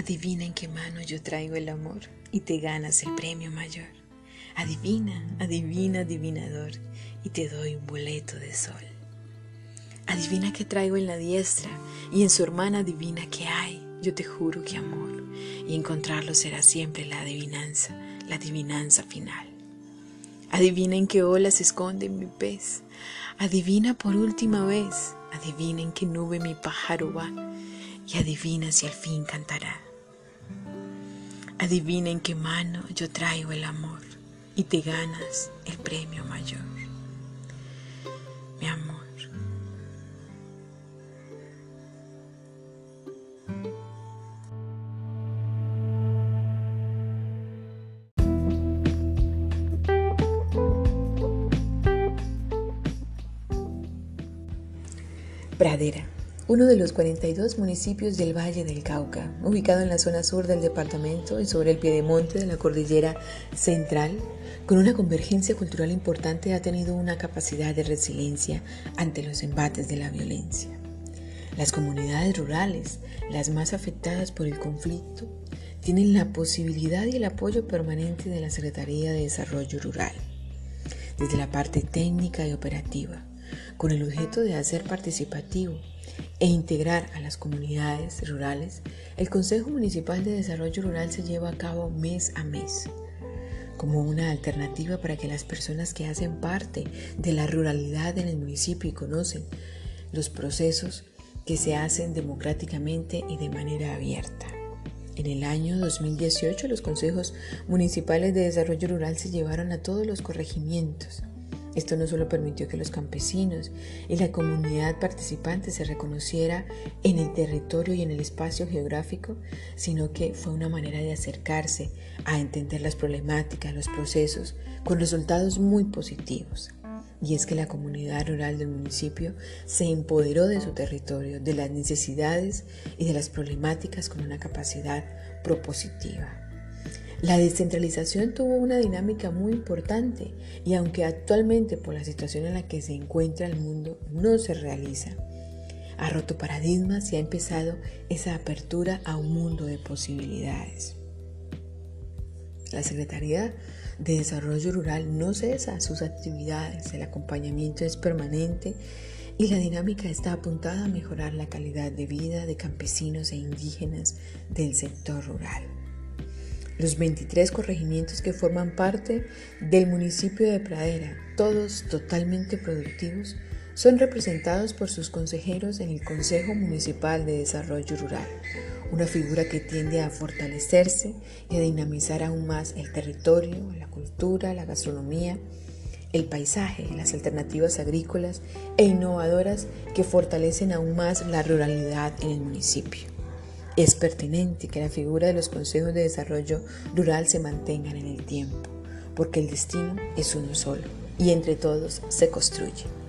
Adivina en qué mano yo traigo el amor y te ganas el premio mayor. Adivina, adivina, adivinador, y te doy un boleto de sol. Adivina qué traigo en la diestra y en su hermana adivina qué hay. Yo te juro que amor y encontrarlo será siempre la adivinanza, la adivinanza final. Adivina en qué ola se esconde mi pez. Adivina por última vez, adivina en qué nube mi pájaro va y adivina si al fin cantará. Adivina en qué mano yo traigo el amor y te ganas el premio mayor. Mi amor. Pradera uno de los 42 municipios del Valle del Cauca, ubicado en la zona sur del departamento y sobre el piedemonte de la cordillera central, con una convergencia cultural importante, ha tenido una capacidad de resiliencia ante los embates de la violencia. Las comunidades rurales, las más afectadas por el conflicto, tienen la posibilidad y el apoyo permanente de la Secretaría de Desarrollo Rural, desde la parte técnica y operativa, con el objeto de hacer participativo e integrar a las comunidades rurales, el Consejo Municipal de Desarrollo Rural se lleva a cabo mes a mes como una alternativa para que las personas que hacen parte de la ruralidad en el municipio y conocen los procesos que se hacen democráticamente y de manera abierta. En el año 2018 los consejos municipales de desarrollo rural se llevaron a todos los corregimientos esto no solo permitió que los campesinos y la comunidad participante se reconociera en el territorio y en el espacio geográfico, sino que fue una manera de acercarse a entender las problemáticas, los procesos, con resultados muy positivos. Y es que la comunidad rural del municipio se empoderó de su territorio, de las necesidades y de las problemáticas con una capacidad propositiva. La descentralización tuvo una dinámica muy importante y aunque actualmente por la situación en la que se encuentra el mundo no se realiza, ha roto paradigmas y ha empezado esa apertura a un mundo de posibilidades. La Secretaría de Desarrollo Rural no cesa sus actividades, el acompañamiento es permanente y la dinámica está apuntada a mejorar la calidad de vida de campesinos e indígenas del sector rural. Los 23 corregimientos que forman parte del municipio de Pradera, todos totalmente productivos, son representados por sus consejeros en el Consejo Municipal de Desarrollo Rural, una figura que tiende a fortalecerse y a dinamizar aún más el territorio, la cultura, la gastronomía, el paisaje, las alternativas agrícolas e innovadoras que fortalecen aún más la ruralidad en el municipio. Es pertinente que la figura de los consejos de desarrollo rural se mantengan en el tiempo, porque el destino es uno solo y entre todos se construye.